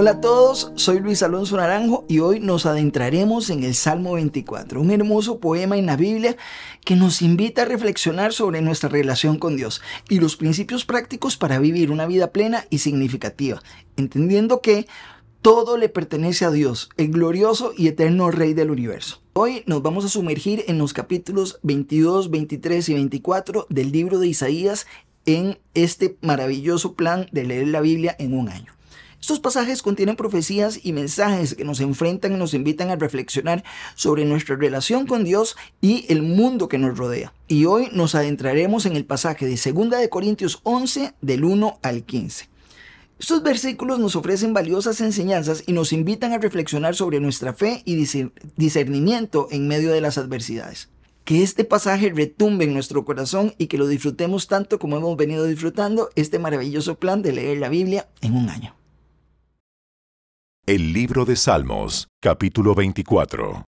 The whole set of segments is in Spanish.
Hola a todos, soy Luis Alonso Naranjo y hoy nos adentraremos en el Salmo 24, un hermoso poema en la Biblia que nos invita a reflexionar sobre nuestra relación con Dios y los principios prácticos para vivir una vida plena y significativa, entendiendo que todo le pertenece a Dios, el glorioso y eterno Rey del universo. Hoy nos vamos a sumergir en los capítulos 22, 23 y 24 del libro de Isaías en este maravilloso plan de leer la Biblia en un año. Estos pasajes contienen profecías y mensajes que nos enfrentan y nos invitan a reflexionar sobre nuestra relación con Dios y el mundo que nos rodea. Y hoy nos adentraremos en el pasaje de 2 de Corintios 11 del 1 al 15. Estos versículos nos ofrecen valiosas enseñanzas y nos invitan a reflexionar sobre nuestra fe y discernimiento en medio de las adversidades. Que este pasaje retumbe en nuestro corazón y que lo disfrutemos tanto como hemos venido disfrutando este maravilloso plan de leer la Biblia en un año. El libro de Salmos, capítulo 24.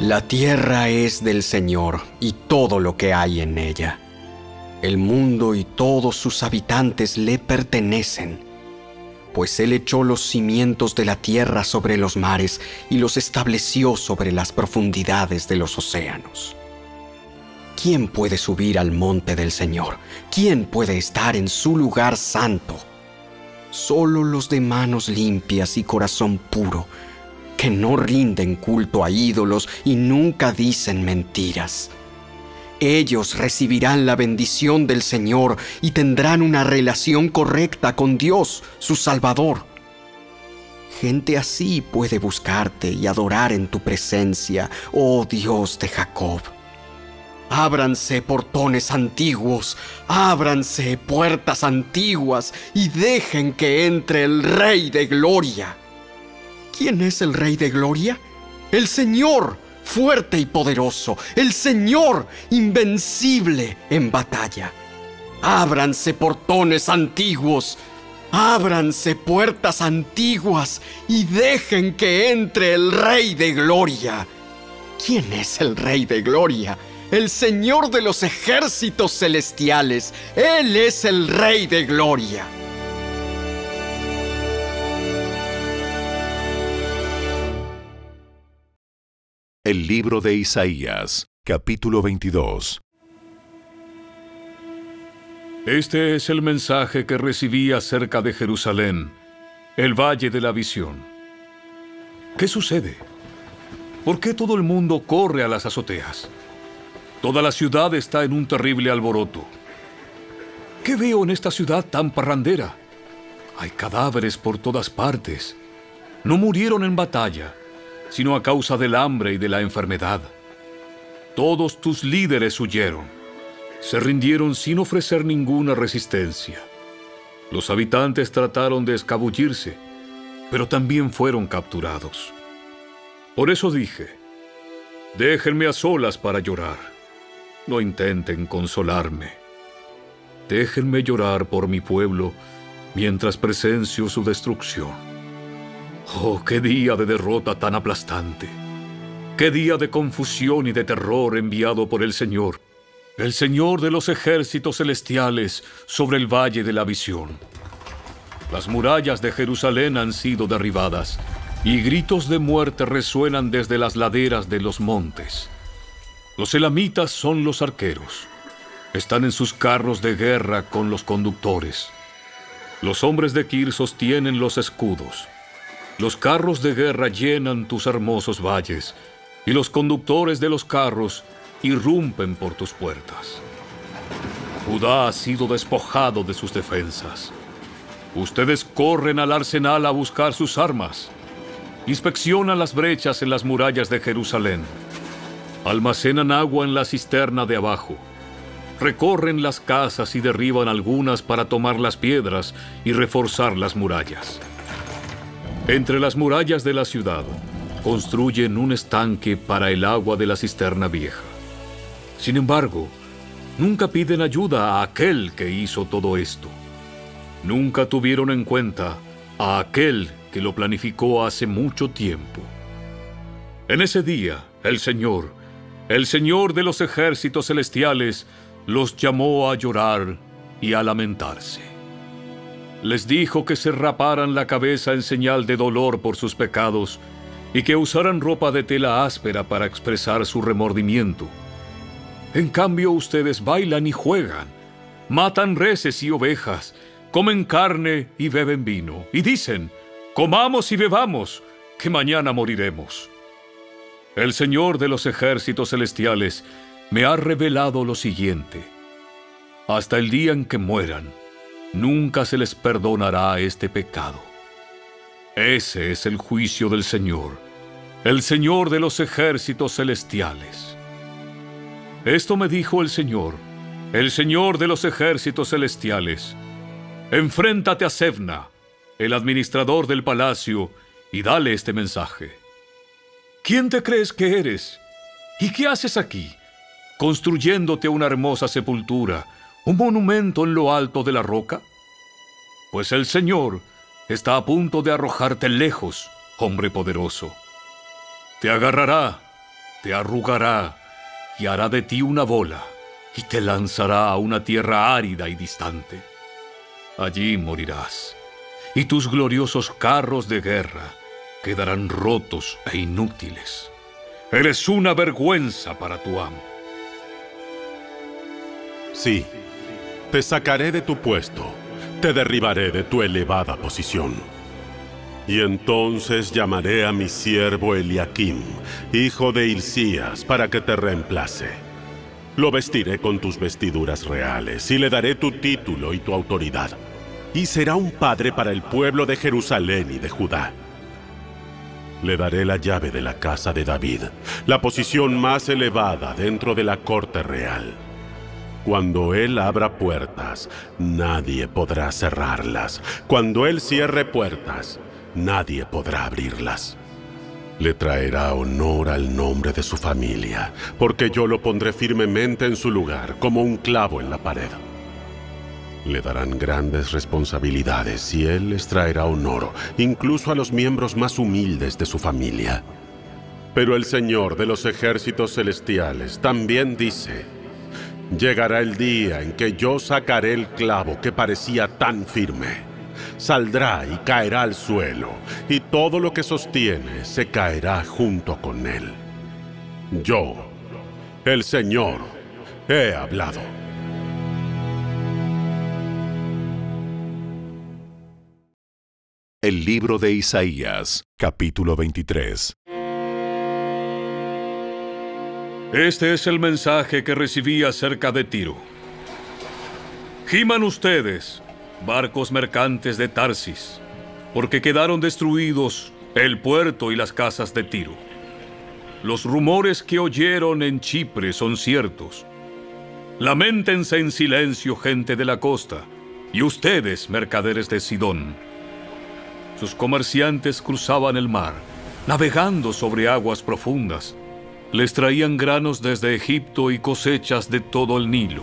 La tierra es del Señor y todo lo que hay en ella. El mundo y todos sus habitantes le pertenecen, pues Él echó los cimientos de la tierra sobre los mares y los estableció sobre las profundidades de los océanos. ¿Quién puede subir al monte del Señor? ¿Quién puede estar en su lugar santo? Solo los de manos limpias y corazón puro, que no rinden culto a ídolos y nunca dicen mentiras. Ellos recibirán la bendición del Señor y tendrán una relación correcta con Dios, su Salvador. Gente así puede buscarte y adorar en tu presencia, oh Dios de Jacob. Ábranse portones antiguos, ábranse puertas antiguas y dejen que entre el Rey de Gloria. ¿Quién es el Rey de Gloria? El Señor, fuerte y poderoso, el Señor, invencible en batalla. Ábranse portones antiguos, ábranse puertas antiguas y dejen que entre el Rey de Gloria. ¿Quién es el Rey de Gloria? El Señor de los ejércitos celestiales. Él es el Rey de Gloria. El libro de Isaías, capítulo 22. Este es el mensaje que recibí acerca de Jerusalén, el valle de la visión. ¿Qué sucede? ¿Por qué todo el mundo corre a las azoteas? Toda la ciudad está en un terrible alboroto. ¿Qué veo en esta ciudad tan parrandera? Hay cadáveres por todas partes. No murieron en batalla, sino a causa del hambre y de la enfermedad. Todos tus líderes huyeron. Se rindieron sin ofrecer ninguna resistencia. Los habitantes trataron de escabullirse, pero también fueron capturados. Por eso dije, déjenme a solas para llorar no intenten consolarme. Déjenme llorar por mi pueblo mientras presencio su destrucción. Oh, qué día de derrota tan aplastante. Qué día de confusión y de terror enviado por el Señor, el Señor de los ejércitos celestiales sobre el valle de la visión. Las murallas de Jerusalén han sido derribadas y gritos de muerte resuenan desde las laderas de los montes. Los elamitas son los arqueros. Están en sus carros de guerra con los conductores. Los hombres de Kir sostienen los escudos. Los carros de guerra llenan tus hermosos valles, y los conductores de los carros irrumpen por tus puertas. Judá ha sido despojado de sus defensas. Ustedes corren al arsenal a buscar sus armas. Inspeccionan las brechas en las murallas de Jerusalén Almacenan agua en la cisterna de abajo. Recorren las casas y derriban algunas para tomar las piedras y reforzar las murallas. Entre las murallas de la ciudad construyen un estanque para el agua de la cisterna vieja. Sin embargo, nunca piden ayuda a aquel que hizo todo esto. Nunca tuvieron en cuenta a aquel que lo planificó hace mucho tiempo. En ese día, el Señor el Señor de los ejércitos celestiales los llamó a llorar y a lamentarse. Les dijo que se raparan la cabeza en señal de dolor por sus pecados y que usaran ropa de tela áspera para expresar su remordimiento. En cambio ustedes bailan y juegan, matan reses y ovejas, comen carne y beben vino, y dicen, comamos y bebamos, que mañana moriremos. El Señor de los ejércitos celestiales me ha revelado lo siguiente. Hasta el día en que mueran, nunca se les perdonará este pecado. Ese es el juicio del Señor, el Señor de los ejércitos celestiales. Esto me dijo el Señor, el Señor de los ejércitos celestiales. Enfréntate a Sevna, el administrador del palacio, y dale este mensaje. ¿Quién te crees que eres? ¿Y qué haces aquí? construyéndote una hermosa sepultura, un monumento en lo alto de la roca? Pues el Señor está a punto de arrojarte lejos, hombre poderoso. Te agarrará, te arrugará y hará de ti una bola y te lanzará a una tierra árida y distante. Allí morirás y tus gloriosos carros de guerra quedarán rotos e inútiles. Eres una vergüenza para tu amo. Sí, te sacaré de tu puesto, te derribaré de tu elevada posición. Y entonces llamaré a mi siervo Eliakim, hijo de Hilcías, para que te reemplace. Lo vestiré con tus vestiduras reales y le daré tu título y tu autoridad. Y será un padre para el pueblo de Jerusalén y de Judá. Le daré la llave de la casa de David, la posición más elevada dentro de la corte real. Cuando Él abra puertas, nadie podrá cerrarlas. Cuando Él cierre puertas, nadie podrá abrirlas. Le traerá honor al nombre de su familia, porque yo lo pondré firmemente en su lugar, como un clavo en la pared. Le darán grandes responsabilidades y Él les traerá honor, incluso a los miembros más humildes de su familia. Pero el Señor de los ejércitos celestiales también dice, Llegará el día en que yo sacaré el clavo que parecía tan firme. Saldrá y caerá al suelo, y todo lo que sostiene se caerá junto con él. Yo, el Señor, he hablado. El libro de Isaías, capítulo 23. Este es el mensaje que recibí acerca de Tiro. Giman ustedes, barcos mercantes de Tarsis, porque quedaron destruidos el puerto y las casas de Tiro. Los rumores que oyeron en Chipre son ciertos. Lamentense en silencio, gente de la costa, y ustedes, mercaderes de Sidón. Sus comerciantes cruzaban el mar, navegando sobre aguas profundas les traían granos desde Egipto y cosechas de todo el Nilo.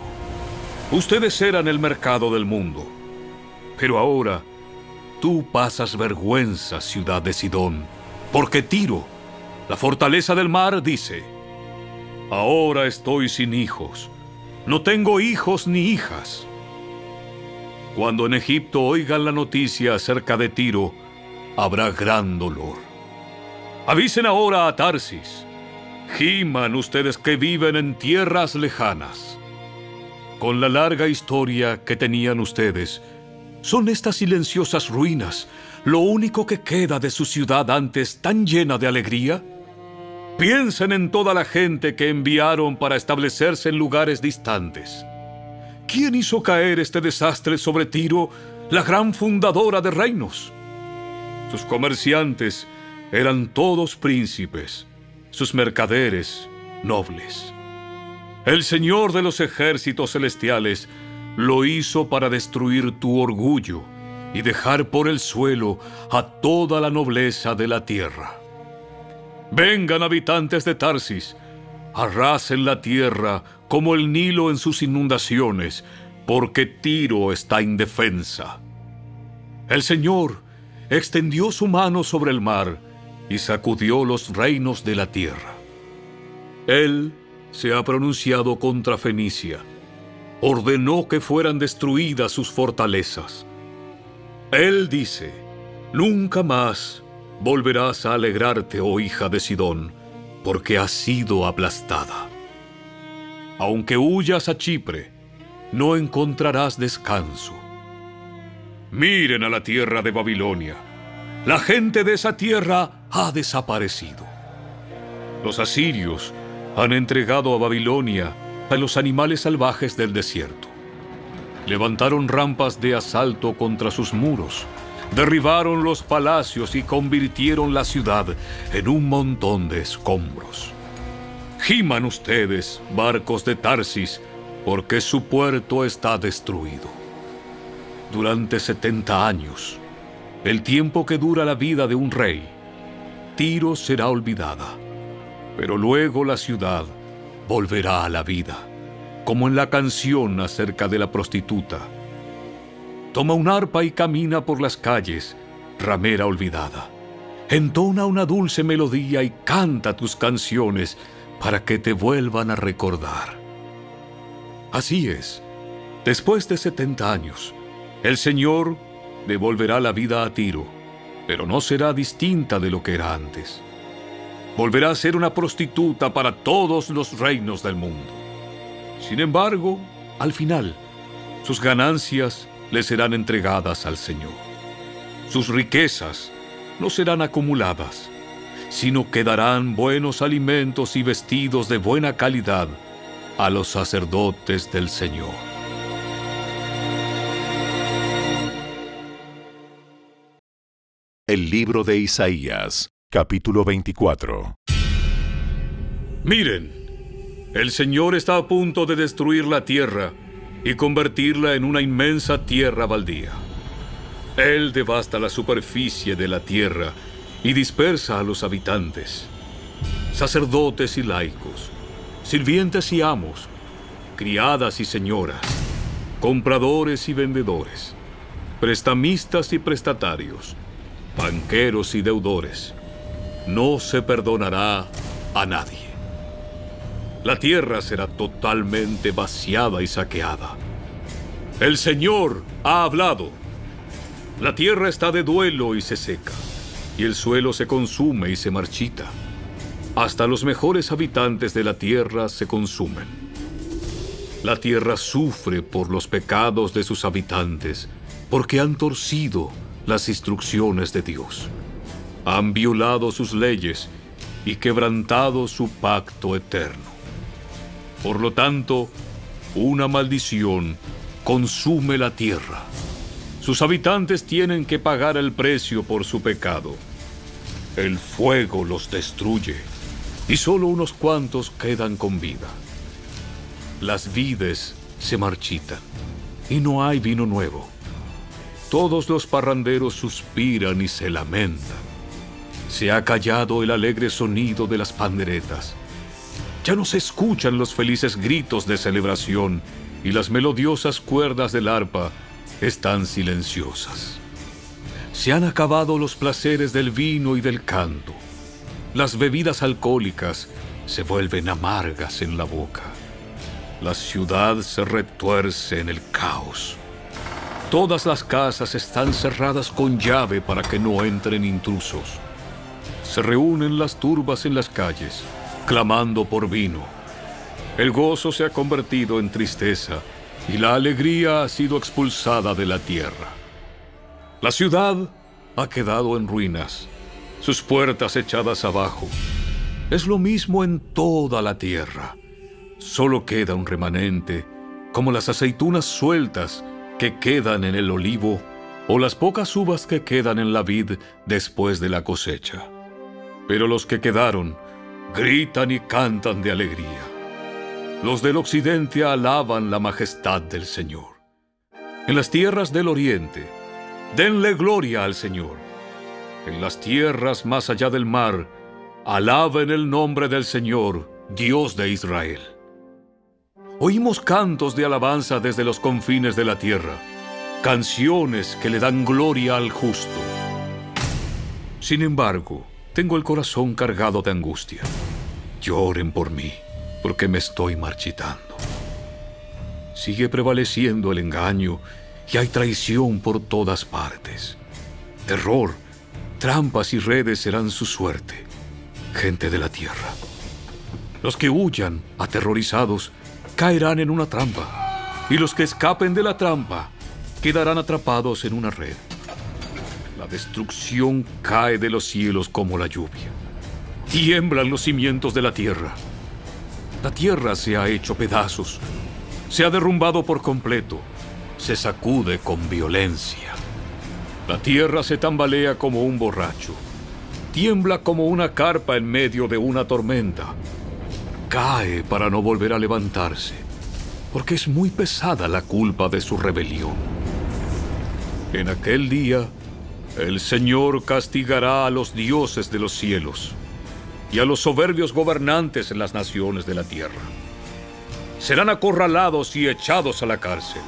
Ustedes eran el mercado del mundo. Pero ahora, tú pasas vergüenza, ciudad de Sidón, porque Tiro, la fortaleza del mar, dice, Ahora estoy sin hijos, no tengo hijos ni hijas. Cuando en Egipto oigan la noticia acerca de Tiro, habrá gran dolor. Avisen ahora a Tarsis Giman ustedes que viven en tierras lejanas. Con la larga historia que tenían ustedes, ¿son estas silenciosas ruinas lo único que queda de su ciudad antes tan llena de alegría? Piensen en toda la gente que enviaron para establecerse en lugares distantes. ¿Quién hizo caer este desastre sobre Tiro, la gran fundadora de reinos? Sus comerciantes eran todos príncipes sus mercaderes nobles. El Señor de los ejércitos celestiales lo hizo para destruir tu orgullo y dejar por el suelo a toda la nobleza de la tierra. Vengan habitantes de Tarsis, arrasen la tierra como el Nilo en sus inundaciones, porque Tiro está indefensa. El Señor extendió su mano sobre el mar, y sacudió los reinos de la tierra. Él se ha pronunciado contra Fenicia, ordenó que fueran destruidas sus fortalezas. Él dice, nunca más volverás a alegrarte, oh hija de Sidón, porque has sido aplastada. Aunque huyas a Chipre, no encontrarás descanso. Miren a la tierra de Babilonia. La gente de esa tierra ha desaparecido. Los asirios han entregado a Babilonia a los animales salvajes del desierto. Levantaron rampas de asalto contra sus muros, derribaron los palacios y convirtieron la ciudad en un montón de escombros. Giman ustedes, barcos de Tarsis, porque su puerto está destruido. Durante setenta años, el tiempo que dura la vida de un rey, Tiro será olvidada, pero luego la ciudad volverá a la vida, como en la canción acerca de la prostituta. Toma un arpa y camina por las calles, ramera olvidada. Entona una dulce melodía y canta tus canciones para que te vuelvan a recordar. Así es, después de 70 años, el Señor devolverá la vida a Tiro, pero no será distinta de lo que era antes volverá a ser una prostituta para todos los reinos del mundo. Sin embargo, al final, sus ganancias le serán entregadas al Señor. Sus riquezas no serán acumuladas, sino que darán buenos alimentos y vestidos de buena calidad a los sacerdotes del Señor. El libro de Isaías capítulo 24. Miren, el Señor está a punto de destruir la tierra y convertirla en una inmensa tierra baldía. Él devasta la superficie de la tierra y dispersa a los habitantes, sacerdotes y laicos, sirvientes y amos, criadas y señoras, compradores y vendedores, prestamistas y prestatarios, banqueros y deudores no se perdonará a nadie. La tierra será totalmente vaciada y saqueada. El Señor ha hablado. La tierra está de duelo y se seca, y el suelo se consume y se marchita. Hasta los mejores habitantes de la tierra se consumen. La tierra sufre por los pecados de sus habitantes, porque han torcido las instrucciones de Dios han violado sus leyes y quebrantado su pacto eterno. Por lo tanto, una maldición consume la tierra. Sus habitantes tienen que pagar el precio por su pecado. El fuego los destruye y solo unos cuantos quedan con vida. Las vides se marchitan y no hay vino nuevo. Todos los parranderos suspiran y se lamentan. Se ha callado el alegre sonido de las panderetas. Ya no se escuchan los felices gritos de celebración y las melodiosas cuerdas del arpa están silenciosas. Se han acabado los placeres del vino y del canto. Las bebidas alcohólicas se vuelven amargas en la boca. La ciudad se retuerce en el caos. Todas las casas están cerradas con llave para que no entren intrusos se reúnen las turbas en las calles, clamando por vino. El gozo se ha convertido en tristeza y la alegría ha sido expulsada de la tierra. La ciudad ha quedado en ruinas, sus puertas echadas abajo. Es lo mismo en toda la tierra. Solo queda un remanente, como las aceitunas sueltas que quedan en el olivo o las pocas uvas que quedan en la vid después de la cosecha. Pero los que quedaron gritan y cantan de alegría. Los del occidente alaban la majestad del Señor. En las tierras del oriente, denle gloria al Señor. En las tierras más allá del mar, alaben el nombre del Señor, Dios de Israel. Oímos cantos de alabanza desde los confines de la tierra, canciones que le dan gloria al justo. Sin embargo, tengo el corazón cargado de angustia. Lloren por mí, porque me estoy marchitando. Sigue prevaleciendo el engaño y hay traición por todas partes. Terror, trampas y redes serán su suerte, gente de la tierra. Los que huyan, aterrorizados, caerán en una trampa, y los que escapen de la trampa quedarán atrapados en una red. La destrucción cae de los cielos como la lluvia. Tiemblan los cimientos de la tierra. La tierra se ha hecho pedazos, se ha derrumbado por completo, se sacude con violencia. La tierra se tambalea como un borracho, tiembla como una carpa en medio de una tormenta cae para no volver a levantarse, porque es muy pesada la culpa de su rebelión. En aquel día, el Señor castigará a los dioses de los cielos y a los soberbios gobernantes en las naciones de la tierra. Serán acorralados y echados a la cárcel.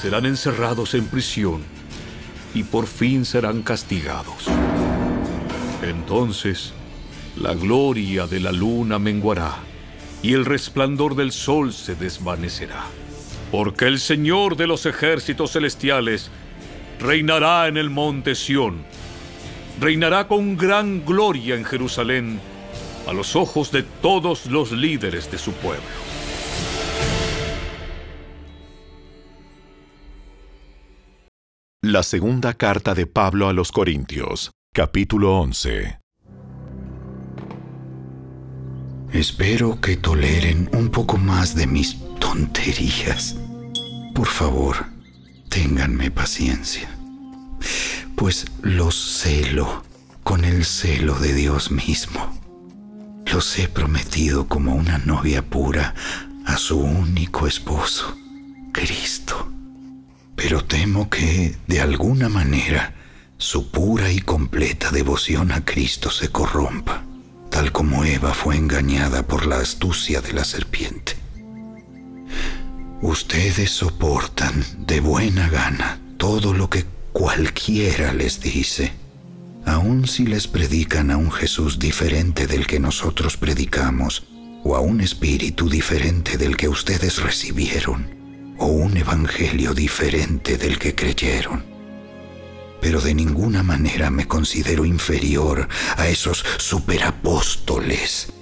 Serán encerrados en prisión y por fin serán castigados. Entonces, la gloria de la luna menguará y el resplandor del sol se desvanecerá. Porque el Señor de los ejércitos celestiales reinará en el monte Sión, reinará con gran gloria en Jerusalén a los ojos de todos los líderes de su pueblo. La segunda carta de Pablo a los Corintios, capítulo 11. Espero que toleren un poco más de mis tonterías. Por favor, ténganme paciencia, pues los celo con el celo de Dios mismo. Los he prometido como una novia pura a su único esposo, Cristo. Pero temo que, de alguna manera, su pura y completa devoción a Cristo se corrompa tal como Eva fue engañada por la astucia de la serpiente. Ustedes soportan de buena gana todo lo que cualquiera les dice, aun si les predican a un Jesús diferente del que nosotros predicamos, o a un espíritu diferente del que ustedes recibieron, o un evangelio diferente del que creyeron pero de ninguna manera me considero inferior a esos superapóstoles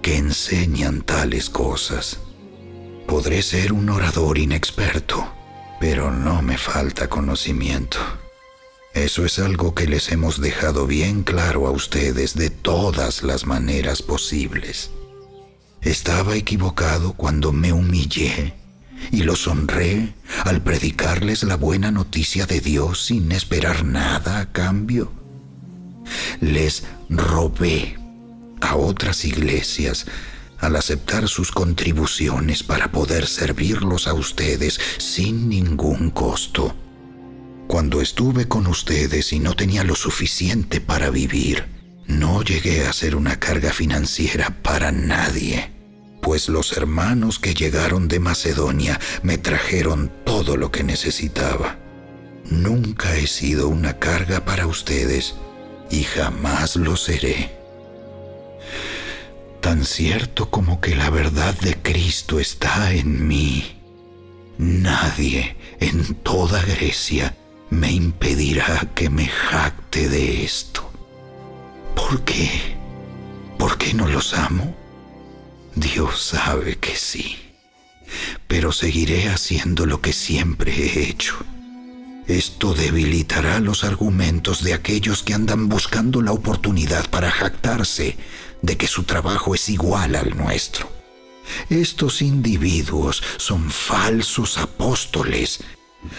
que enseñan tales cosas. Podré ser un orador inexperto, pero no me falta conocimiento. Eso es algo que les hemos dejado bien claro a ustedes de todas las maneras posibles. Estaba equivocado cuando me humillé y los honré al predicarles la buena noticia de Dios sin esperar nada a cambio. Les robé a otras iglesias al aceptar sus contribuciones para poder servirlos a ustedes sin ningún costo. Cuando estuve con ustedes y no tenía lo suficiente para vivir, no llegué a ser una carga financiera para nadie pues los hermanos que llegaron de Macedonia me trajeron todo lo que necesitaba. Nunca he sido una carga para ustedes y jamás lo seré. Tan cierto como que la verdad de Cristo está en mí, nadie en toda Grecia me impedirá que me jacte de esto. ¿Por qué? ¿Por qué no los amo? Dios sabe que sí, pero seguiré haciendo lo que siempre he hecho. Esto debilitará los argumentos de aquellos que andan buscando la oportunidad para jactarse de que su trabajo es igual al nuestro. Estos individuos son falsos apóstoles,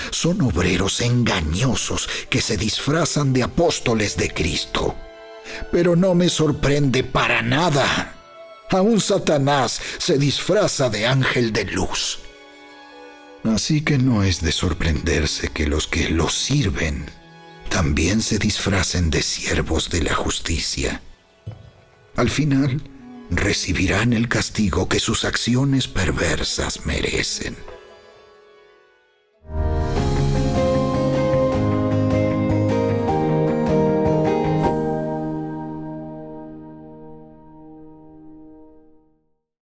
son obreros engañosos que se disfrazan de apóstoles de Cristo. Pero no me sorprende para nada Aún Satanás se disfraza de ángel de luz. Así que no es de sorprenderse que los que lo sirven también se disfracen de siervos de la justicia. Al final, recibirán el castigo que sus acciones perversas merecen.